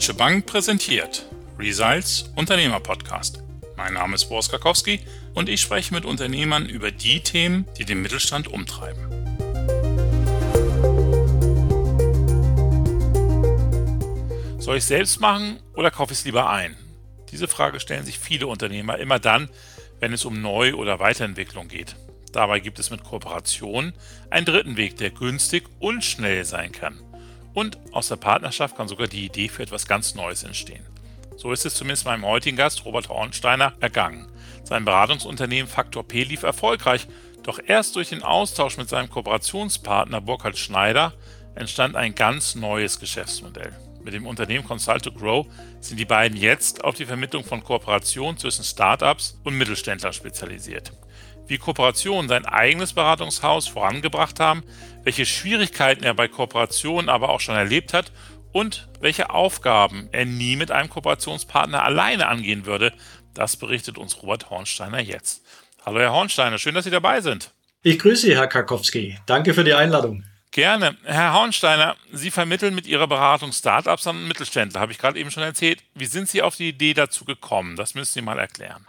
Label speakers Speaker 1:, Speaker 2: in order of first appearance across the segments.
Speaker 1: Deutsche Bank präsentiert Results Unternehmer Podcast. Mein Name ist Boris Karkowski und ich spreche mit Unternehmern über die Themen, die den Mittelstand umtreiben. Soll ich es selbst machen oder kaufe ich es lieber ein? Diese Frage stellen sich viele Unternehmer immer dann, wenn es um Neu- oder Weiterentwicklung geht. Dabei gibt es mit Kooperationen einen dritten Weg, der günstig und schnell sein kann. Und aus der Partnerschaft kann sogar die Idee für etwas ganz Neues entstehen. So ist es zumindest meinem heutigen Gast Robert Hornsteiner ergangen. Sein Beratungsunternehmen Faktor P lief erfolgreich, doch erst durch den Austausch mit seinem Kooperationspartner Burkhard Schneider entstand ein ganz neues Geschäftsmodell. Mit dem Unternehmen Consult to Grow sind die beiden jetzt auf die Vermittlung von Kooperationen zwischen Startups und Mittelständlern spezialisiert wie Kooperationen sein eigenes Beratungshaus vorangebracht haben, welche Schwierigkeiten er bei Kooperationen aber auch schon erlebt hat und welche Aufgaben er nie mit einem Kooperationspartner alleine angehen würde, das berichtet uns Robert Hornsteiner jetzt. Hallo Herr Hornsteiner, schön, dass Sie dabei sind.
Speaker 2: Ich grüße Sie, Herr Karkowski. Danke für die Einladung.
Speaker 1: Gerne. Herr Hornsteiner, Sie vermitteln mit Ihrer Beratung Startups an Mittelständler, habe ich gerade eben schon erzählt. Wie sind Sie auf die Idee dazu gekommen? Das müssen Sie mal erklären.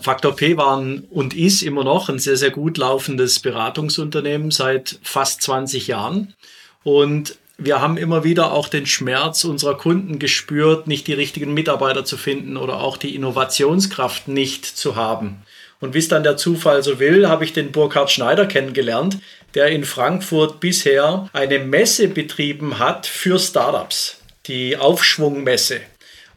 Speaker 2: Faktor P waren und ist immer noch ein sehr, sehr gut laufendes Beratungsunternehmen seit fast 20 Jahren. Und wir haben immer wieder auch den Schmerz unserer Kunden gespürt, nicht die richtigen Mitarbeiter zu finden oder auch die Innovationskraft nicht zu haben. Und wie es dann der Zufall so will, habe ich den Burkhard Schneider kennengelernt, der in Frankfurt bisher eine Messe betrieben hat für Startups, die Aufschwungmesse.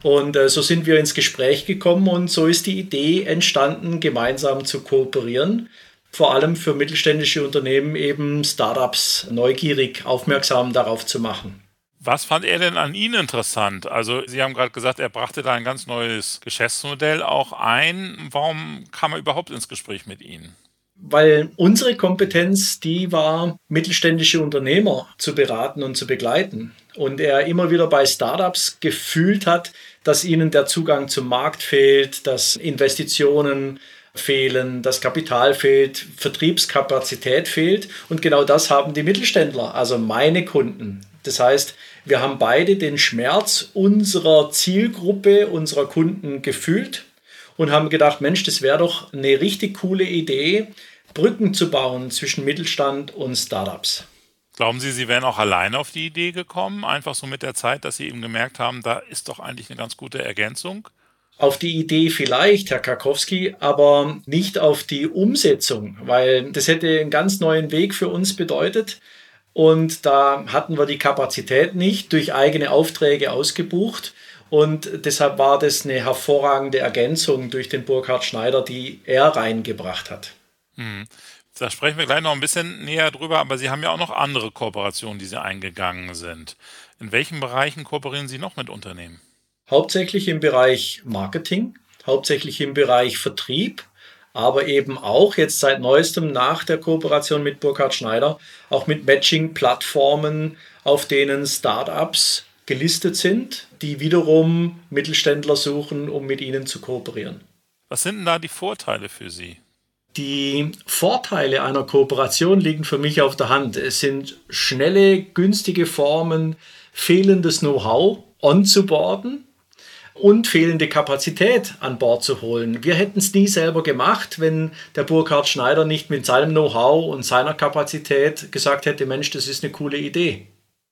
Speaker 2: Und äh, so sind wir ins Gespräch gekommen und so ist die Idee entstanden, gemeinsam zu kooperieren. Vor allem für mittelständische Unternehmen eben Startups neugierig aufmerksam darauf zu machen.
Speaker 1: Was fand er denn an Ihnen interessant? Also Sie haben gerade gesagt, er brachte da ein ganz neues Geschäftsmodell auch ein. Warum kam er überhaupt ins Gespräch mit Ihnen?
Speaker 2: Weil unsere Kompetenz, die war, mittelständische Unternehmer zu beraten und zu begleiten. Und er immer wieder bei Startups gefühlt hat, dass ihnen der Zugang zum Markt fehlt, dass Investitionen fehlen, dass Kapital fehlt, Vertriebskapazität fehlt. Und genau das haben die Mittelständler, also meine Kunden. Das heißt, wir haben beide den Schmerz unserer Zielgruppe, unserer Kunden gefühlt und haben gedacht, Mensch, das wäre doch eine richtig coole Idee, Brücken zu bauen zwischen Mittelstand und Startups.
Speaker 1: Glauben Sie, Sie wären auch alleine auf die Idee gekommen, einfach so mit der Zeit, dass Sie eben gemerkt haben, da ist doch eigentlich eine ganz gute Ergänzung?
Speaker 2: Auf die Idee vielleicht, Herr Karkowski, aber nicht auf die Umsetzung, weil das hätte einen ganz neuen Weg für uns bedeutet. Und da hatten wir die Kapazität nicht durch eigene Aufträge ausgebucht. Und deshalb war das eine hervorragende Ergänzung durch den Burkhard Schneider, die er reingebracht hat.
Speaker 1: Hm. Da sprechen wir gleich noch ein bisschen näher drüber, aber Sie haben ja auch noch andere Kooperationen, die Sie eingegangen sind. In welchen Bereichen kooperieren Sie noch mit Unternehmen?
Speaker 2: Hauptsächlich im Bereich Marketing, hauptsächlich im Bereich Vertrieb, aber eben auch jetzt seit neuestem nach der Kooperation mit Burkhard Schneider auch mit Matching-Plattformen, auf denen Startups gelistet sind, die wiederum Mittelständler suchen, um mit ihnen zu kooperieren.
Speaker 1: Was sind denn da die Vorteile für Sie?
Speaker 2: Die Vorteile einer Kooperation liegen für mich auf der Hand. Es sind schnelle, günstige Formen, fehlendes Know-how onzuboarden und fehlende Kapazität an Bord zu holen. Wir hätten es nie selber gemacht, wenn der Burkhard Schneider nicht mit seinem Know-how und seiner Kapazität gesagt hätte, Mensch, das ist eine coole Idee.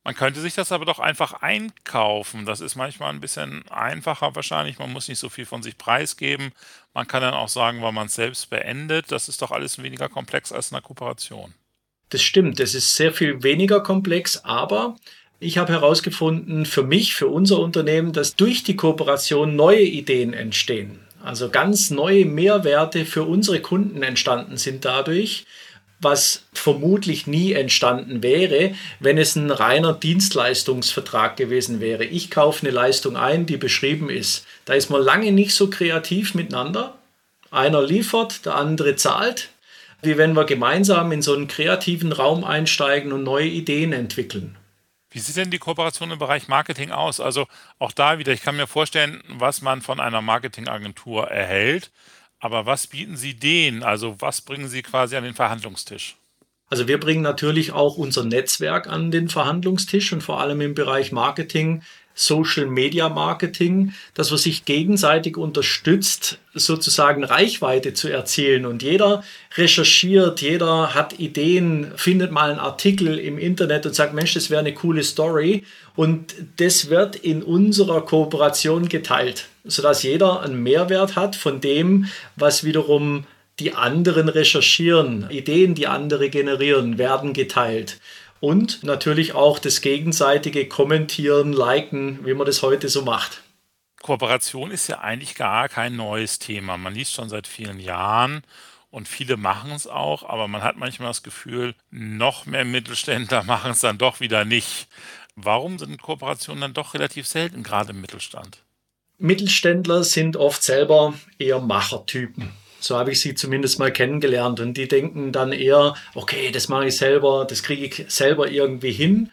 Speaker 1: Man könnte sich das aber doch einfach einkaufen. Das ist manchmal ein bisschen einfacher wahrscheinlich. Man muss nicht so viel von sich preisgeben. Man kann dann auch sagen, weil man es selbst beendet. Das ist doch alles weniger komplex als eine Kooperation.
Speaker 2: Das stimmt. Das ist sehr viel weniger komplex, aber ich habe herausgefunden, für mich, für unser Unternehmen, dass durch die Kooperation neue Ideen entstehen. Also ganz neue Mehrwerte für unsere Kunden entstanden sind dadurch was vermutlich nie entstanden wäre, wenn es ein reiner Dienstleistungsvertrag gewesen wäre. Ich kaufe eine Leistung ein, die beschrieben ist. Da ist man lange nicht so kreativ miteinander. Einer liefert, der andere zahlt, wie wenn wir gemeinsam in so einen kreativen Raum einsteigen und neue Ideen entwickeln.
Speaker 1: Wie sieht denn die Kooperation im Bereich Marketing aus? Also auch da wieder, ich kann mir vorstellen, was man von einer Marketingagentur erhält. Aber was bieten Sie denen? Also was bringen Sie quasi an den Verhandlungstisch?
Speaker 2: Also wir bringen natürlich auch unser Netzwerk an den Verhandlungstisch und vor allem im Bereich Marketing Social Media Marketing, dass man sich gegenseitig unterstützt, sozusagen Reichweite zu erzielen. Und jeder recherchiert, jeder hat Ideen, findet mal einen Artikel im Internet und sagt, Mensch, das wäre eine coole Story. Und das wird in unserer Kooperation geteilt, sodass jeder einen Mehrwert hat von dem, was wiederum die anderen recherchieren. Ideen, die andere generieren, werden geteilt und natürlich auch das gegenseitige Kommentieren, Liken, wie man das heute so macht.
Speaker 1: Kooperation ist ja eigentlich gar kein neues Thema. Man liest schon seit vielen Jahren und viele machen es auch, aber man hat manchmal das Gefühl, noch mehr Mittelständler machen es dann doch wieder nicht. Warum sind Kooperationen dann doch relativ selten, gerade im Mittelstand?
Speaker 2: Mittelständler sind oft selber eher Machertypen. So habe ich sie zumindest mal kennengelernt. Und die denken dann eher, okay, das mache ich selber, das kriege ich selber irgendwie hin.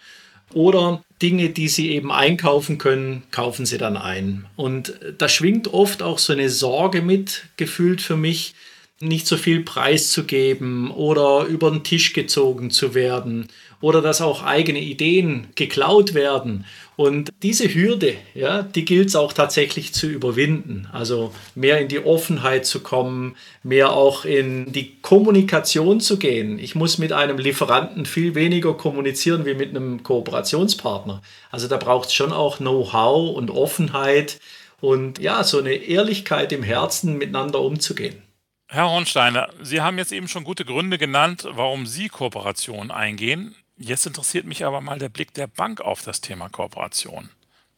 Speaker 2: Oder Dinge, die sie eben einkaufen können, kaufen sie dann ein. Und da schwingt oft auch so eine Sorge mit, gefühlt für mich, nicht so viel preiszugeben oder über den Tisch gezogen zu werden oder dass auch eigene Ideen geklaut werden. Und diese Hürde, ja, die gilt es auch tatsächlich zu überwinden. Also mehr in die Offenheit zu kommen, mehr auch in die Kommunikation zu gehen. Ich muss mit einem Lieferanten viel weniger kommunizieren wie mit einem Kooperationspartner. Also da braucht es schon auch Know-how und Offenheit und ja, so eine Ehrlichkeit im Herzen miteinander umzugehen.
Speaker 1: Herr Hornsteiner, Sie haben jetzt eben schon gute Gründe genannt, warum Sie Kooperationen eingehen. Jetzt interessiert mich aber mal der Blick der Bank auf das Thema Kooperation.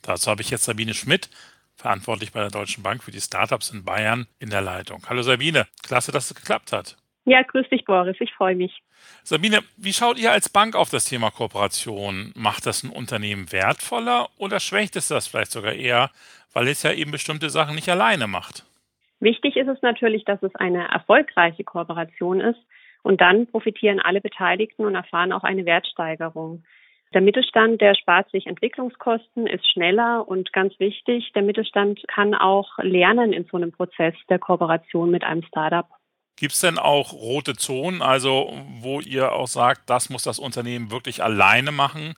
Speaker 1: Dazu habe ich jetzt Sabine Schmidt, verantwortlich bei der Deutschen Bank für die Startups in Bayern, in der Leitung. Hallo Sabine, klasse, dass es geklappt hat.
Speaker 3: Ja, grüß dich, Boris, ich freue mich.
Speaker 1: Sabine, wie schaut ihr als Bank auf das Thema Kooperation? Macht das ein Unternehmen wertvoller oder schwächt es das vielleicht sogar eher, weil es ja eben bestimmte Sachen nicht alleine macht?
Speaker 3: Wichtig ist es natürlich, dass es eine erfolgreiche Kooperation ist, und dann profitieren alle Beteiligten und erfahren auch eine Wertsteigerung. Der Mittelstand, der spart sich Entwicklungskosten, ist schneller und ganz wichtig, der Mittelstand kann auch lernen in so einem Prozess der Kooperation mit einem Startup.
Speaker 1: Gibt es denn auch rote Zonen, also wo ihr auch sagt, das muss das Unternehmen wirklich alleine machen?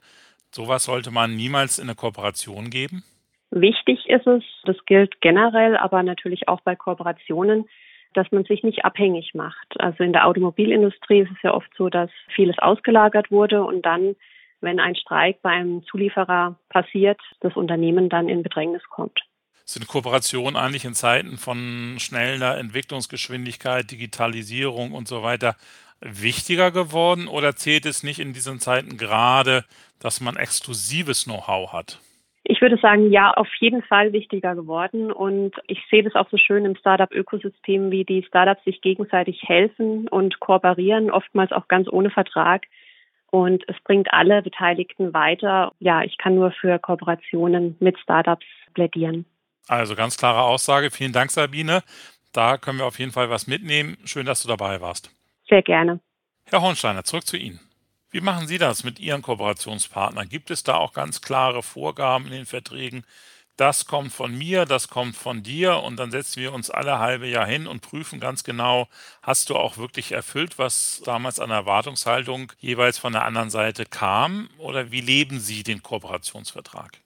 Speaker 1: Sowas sollte man niemals in eine Kooperation geben?
Speaker 3: Wichtig ist es, das gilt generell, aber natürlich auch bei Kooperationen, dass man sich nicht abhängig macht. Also in der Automobilindustrie ist es ja oft so, dass vieles ausgelagert wurde und dann, wenn ein Streik bei einem Zulieferer passiert, das Unternehmen dann in Bedrängnis kommt.
Speaker 1: Sind Kooperationen eigentlich in Zeiten von schneller Entwicklungsgeschwindigkeit, Digitalisierung und so weiter wichtiger geworden oder zählt es nicht in diesen Zeiten gerade, dass man exklusives Know-how hat?
Speaker 3: Ich würde sagen, ja, auf jeden Fall wichtiger geworden. Und ich sehe das auch so schön im Startup-Ökosystem, wie die Startups sich gegenseitig helfen und kooperieren, oftmals auch ganz ohne Vertrag. Und es bringt alle Beteiligten weiter. Ja, ich kann nur für Kooperationen mit Startups plädieren.
Speaker 1: Also ganz klare Aussage. Vielen Dank, Sabine. Da können wir auf jeden Fall was mitnehmen. Schön, dass du dabei warst.
Speaker 3: Sehr gerne.
Speaker 1: Herr Hornsteiner, zurück zu Ihnen. Wie machen Sie das mit Ihren Kooperationspartnern? Gibt es da auch ganz klare Vorgaben in den Verträgen? Das kommt von mir, das kommt von dir und dann setzen wir uns alle halbe Jahr hin und prüfen ganz genau, hast du auch wirklich erfüllt, was damals an Erwartungshaltung jeweils von der anderen Seite kam oder wie leben Sie den Kooperationsvertrag?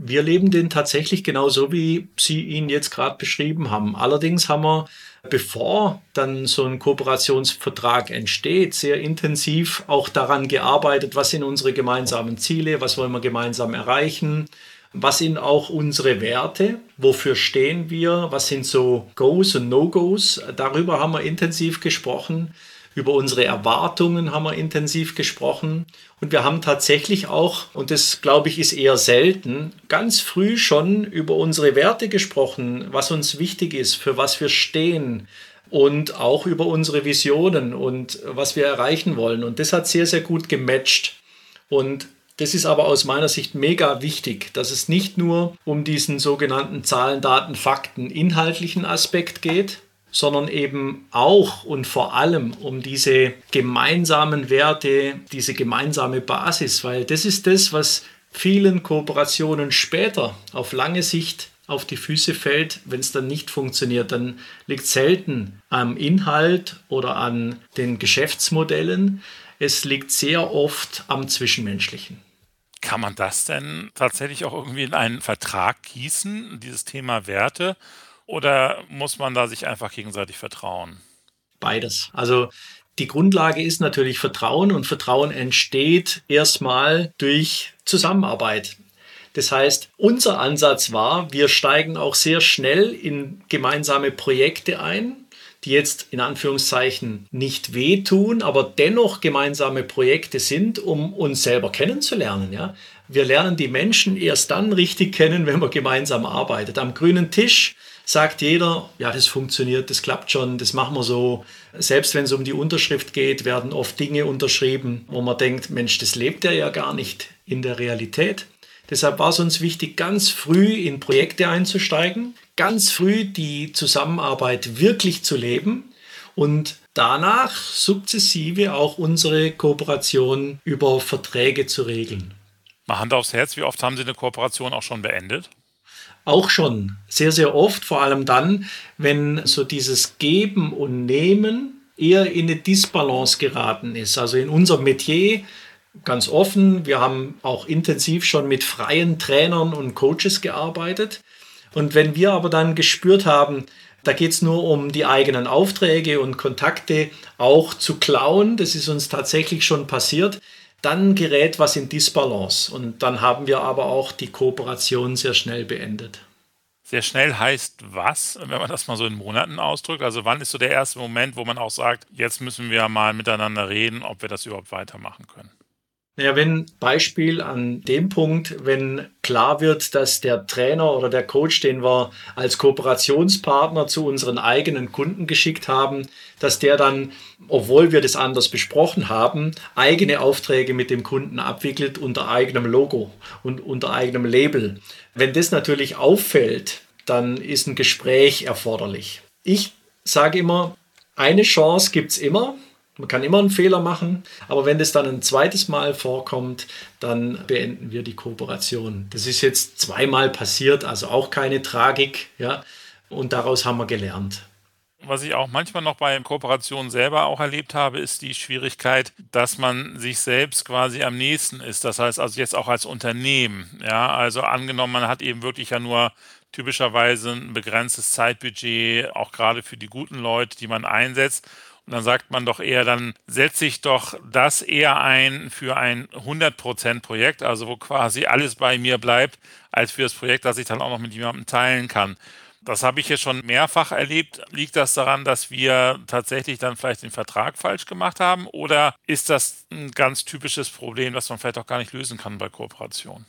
Speaker 2: Wir leben den tatsächlich genauso, wie Sie ihn jetzt gerade beschrieben haben. Allerdings haben wir bevor dann so ein Kooperationsvertrag entsteht, sehr intensiv auch daran gearbeitet, was sind unsere gemeinsamen Ziele, was wollen wir gemeinsam erreichen, was sind auch unsere Werte, wofür stehen wir, was sind so Goes und No-Gos. Darüber haben wir intensiv gesprochen. Über unsere Erwartungen haben wir intensiv gesprochen. Und wir haben tatsächlich auch, und das glaube ich ist eher selten, ganz früh schon über unsere Werte gesprochen, was uns wichtig ist, für was wir stehen und auch über unsere Visionen und was wir erreichen wollen. Und das hat sehr, sehr gut gematcht. Und das ist aber aus meiner Sicht mega wichtig, dass es nicht nur um diesen sogenannten Zahlen, Daten, Fakten, inhaltlichen Aspekt geht, sondern eben auch und vor allem um diese gemeinsamen Werte, diese gemeinsame Basis, weil das ist das, was vielen Kooperationen später auf lange Sicht auf die Füße fällt, wenn es dann nicht funktioniert. Dann liegt selten am Inhalt oder an den Geschäftsmodellen. es liegt sehr oft am Zwischenmenschlichen.
Speaker 1: Kann man das denn tatsächlich auch irgendwie in einen Vertrag gießen, dieses Thema Werte? Oder muss man da sich einfach gegenseitig vertrauen?
Speaker 2: Beides. Also die Grundlage ist natürlich Vertrauen und Vertrauen entsteht erstmal durch Zusammenarbeit. Das heißt, unser Ansatz war, wir steigen auch sehr schnell in gemeinsame Projekte ein, die jetzt in Anführungszeichen nicht wehtun, aber dennoch gemeinsame Projekte sind, um uns selber kennenzulernen. Ja? Wir lernen die Menschen erst dann richtig kennen, wenn man gemeinsam arbeitet. Am grünen Tisch sagt jeder, ja, das funktioniert, das klappt schon, das machen wir so. Selbst wenn es um die Unterschrift geht, werden oft Dinge unterschrieben, wo man denkt, Mensch, das lebt er ja gar nicht in der Realität. Deshalb war es uns wichtig, ganz früh in Projekte einzusteigen, ganz früh die Zusammenarbeit wirklich zu leben und danach sukzessive auch unsere Kooperation über Verträge zu regeln.
Speaker 1: Mal Hand aufs Herz, wie oft haben Sie eine Kooperation auch schon beendet?
Speaker 2: Auch schon, sehr, sehr oft, vor allem dann, wenn so dieses Geben und Nehmen eher in eine Disbalance geraten ist. Also in unserem Metier ganz offen. Wir haben auch intensiv schon mit freien Trainern und Coaches gearbeitet. Und wenn wir aber dann gespürt haben, da geht es nur um die eigenen Aufträge und Kontakte auch zu klauen, das ist uns tatsächlich schon passiert, dann gerät was in Disbalance. Und dann haben wir aber auch die Kooperation sehr schnell beendet.
Speaker 1: Sehr schnell heißt was, wenn man das mal so in Monaten ausdrückt? Also wann ist so der erste Moment, wo man auch sagt, jetzt müssen wir mal miteinander reden, ob wir das überhaupt weitermachen können?
Speaker 2: Naja, wenn Beispiel an dem Punkt, wenn klar wird, dass der Trainer oder der Coach, den wir als Kooperationspartner zu unseren eigenen Kunden geschickt haben, dass der dann, obwohl wir das anders besprochen haben, eigene Aufträge mit dem Kunden abwickelt unter eigenem Logo und unter eigenem Label. Wenn das natürlich auffällt, dann ist ein Gespräch erforderlich. Ich sage immer, eine Chance gibt's immer man kann immer einen Fehler machen, aber wenn das dann ein zweites Mal vorkommt, dann beenden wir die Kooperation. Das ist jetzt zweimal passiert, also auch keine Tragik, ja. Und daraus haben wir gelernt.
Speaker 1: Was ich auch manchmal noch bei Kooperationen selber auch erlebt habe, ist die Schwierigkeit, dass man sich selbst quasi am nächsten ist. Das heißt also jetzt auch als Unternehmen. Ja, also angenommen, man hat eben wirklich ja nur typischerweise ein begrenztes Zeitbudget, auch gerade für die guten Leute, die man einsetzt und dann sagt man doch eher, dann setze ich doch das eher ein für ein 100% Projekt, also wo quasi alles bei mir bleibt, als für das Projekt, das ich dann auch noch mit jemandem teilen kann. Das habe ich jetzt schon mehrfach erlebt. Liegt das daran, dass wir tatsächlich dann vielleicht den Vertrag falsch gemacht haben? Oder ist das ein ganz typisches Problem, das man vielleicht auch gar nicht lösen kann bei Kooperation?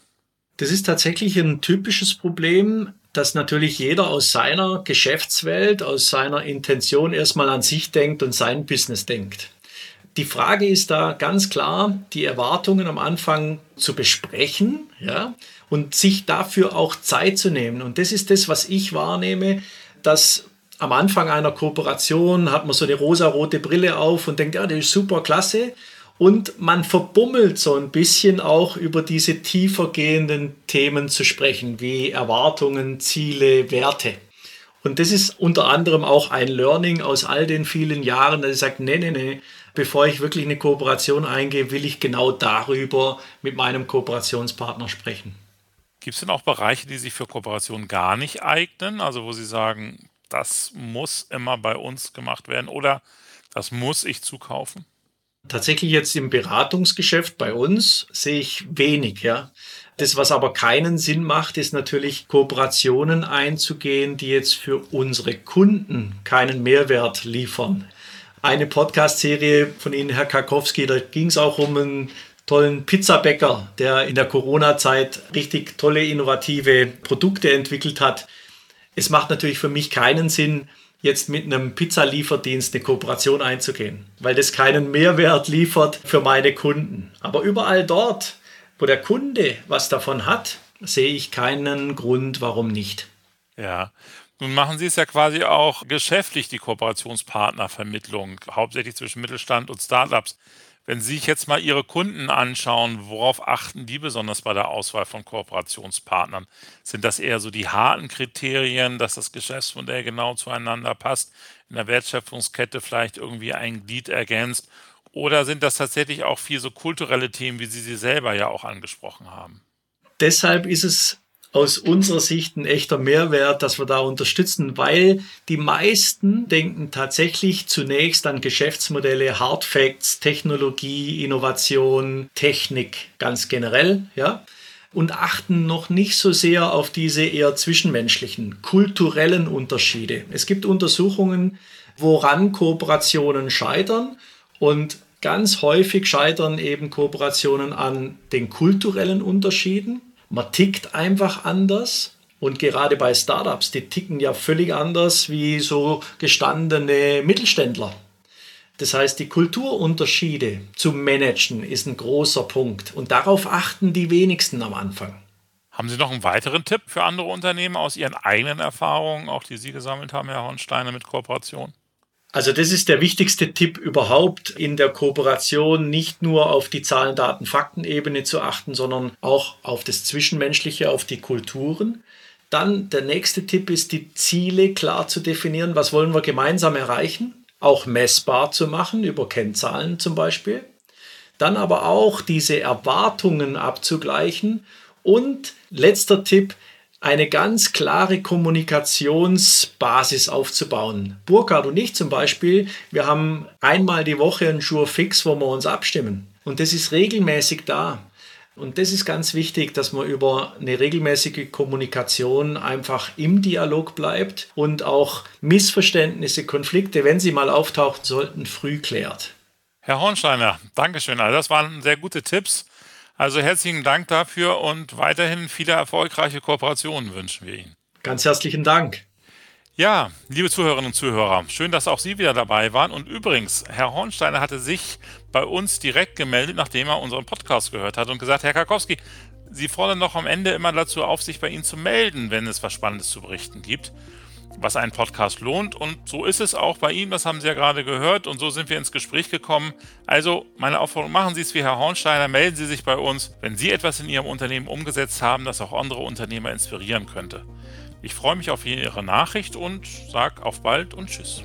Speaker 2: Das ist tatsächlich ein typisches Problem dass natürlich jeder aus seiner Geschäftswelt, aus seiner Intention erstmal an sich denkt und sein Business denkt. Die Frage ist da ganz klar, die Erwartungen am Anfang zu besprechen, ja, und sich dafür auch Zeit zu nehmen. Und das ist das, was ich wahrnehme, dass am Anfang einer Kooperation hat man so eine rosa-rote Brille auf und denkt, ja, das ist super klasse. Und man verbummelt so ein bisschen auch über diese tiefer gehenden Themen zu sprechen, wie Erwartungen, Ziele, Werte. Und das ist unter anderem auch ein Learning aus all den vielen Jahren, dass ich sage, nee, nee, nee, bevor ich wirklich eine Kooperation eingehe, will ich genau darüber mit meinem Kooperationspartner sprechen.
Speaker 1: Gibt es denn auch Bereiche, die sich für Kooperation gar nicht eignen? Also wo Sie sagen, das muss immer bei uns gemacht werden oder das muss ich zukaufen?
Speaker 2: Tatsächlich jetzt im Beratungsgeschäft bei uns sehe ich wenig, ja. Das, was aber keinen Sinn macht, ist natürlich Kooperationen einzugehen, die jetzt für unsere Kunden keinen Mehrwert liefern. Eine Podcast-Serie von Ihnen, Herr Karkowski, da ging es auch um einen tollen Pizzabäcker, der in der Corona-Zeit richtig tolle, innovative Produkte entwickelt hat. Es macht natürlich für mich keinen Sinn, jetzt mit einem Pizzalieferdienst eine Kooperation einzugehen, weil das keinen Mehrwert liefert für meine Kunden. Aber überall dort, wo der Kunde was davon hat, sehe ich keinen Grund, warum nicht.
Speaker 1: Ja. Nun machen Sie es ja quasi auch geschäftlich, die Kooperationspartnervermittlung, hauptsächlich zwischen Mittelstand und Startups. Wenn Sie sich jetzt mal Ihre Kunden anschauen, worauf achten die besonders bei der Auswahl von Kooperationspartnern? Sind das eher so die harten Kriterien, dass das Geschäftsmodell genau zueinander passt, in der Wertschöpfungskette vielleicht irgendwie ein Glied ergänzt? Oder sind das tatsächlich auch viel so kulturelle Themen, wie Sie sie selber ja auch angesprochen haben?
Speaker 2: Deshalb ist es aus unserer Sicht ein echter Mehrwert, dass wir da unterstützen, weil die meisten denken tatsächlich zunächst an Geschäftsmodelle, Hard Facts, Technologie, Innovation, Technik ganz generell, ja, und achten noch nicht so sehr auf diese eher zwischenmenschlichen, kulturellen Unterschiede. Es gibt Untersuchungen, woran Kooperationen scheitern und ganz häufig scheitern eben Kooperationen an den kulturellen Unterschieden. Man tickt einfach anders. Und gerade bei Startups, die ticken ja völlig anders wie so gestandene Mittelständler. Das heißt, die Kulturunterschiede zu managen ist ein großer Punkt. Und darauf achten die wenigsten am Anfang.
Speaker 1: Haben Sie noch einen weiteren Tipp für andere Unternehmen aus Ihren eigenen Erfahrungen, auch die Sie gesammelt haben, Herr Hornsteiner, mit Kooperation?
Speaker 2: Also das ist der wichtigste Tipp überhaupt in der Kooperation, nicht nur auf die Zahlen, Daten, Fakten-Ebene zu achten, sondern auch auf das Zwischenmenschliche, auf die Kulturen. Dann der nächste Tipp ist, die Ziele klar zu definieren. Was wollen wir gemeinsam erreichen? Auch messbar zu machen, über Kennzahlen zum Beispiel. Dann aber auch diese Erwartungen abzugleichen. Und letzter Tipp, eine ganz klare Kommunikationsbasis aufzubauen. Burkhard und ich zum Beispiel, wir haben einmal die Woche einen Sure Fix, wo wir uns abstimmen. Und das ist regelmäßig da. Und das ist ganz wichtig, dass man über eine regelmäßige Kommunikation einfach im Dialog bleibt und auch Missverständnisse, Konflikte, wenn sie mal auftauchen sollten, früh klärt.
Speaker 1: Herr Hornsteiner, Dankeschön. Also das waren sehr gute Tipps. Also herzlichen Dank dafür und weiterhin viele erfolgreiche Kooperationen wünschen wir Ihnen.
Speaker 2: Ganz herzlichen Dank.
Speaker 1: Ja, liebe Zuhörerinnen und Zuhörer, schön, dass auch Sie wieder dabei waren. Und übrigens, Herr Hornsteiner hatte sich bei uns direkt gemeldet, nachdem er unseren Podcast gehört hat und gesagt, Herr Karkowski, Sie fordern doch am Ende immer dazu auf, sich bei Ihnen zu melden, wenn es was Spannendes zu berichten gibt was einen Podcast lohnt. Und so ist es auch bei Ihnen, das haben Sie ja gerade gehört. Und so sind wir ins Gespräch gekommen. Also meine Aufforderung, machen Sie es wie Herr Hornsteiner, melden Sie sich bei uns, wenn Sie etwas in Ihrem Unternehmen umgesetzt haben, das auch andere Unternehmer inspirieren könnte. Ich freue mich auf Ihre Nachricht und sage auf bald und tschüss.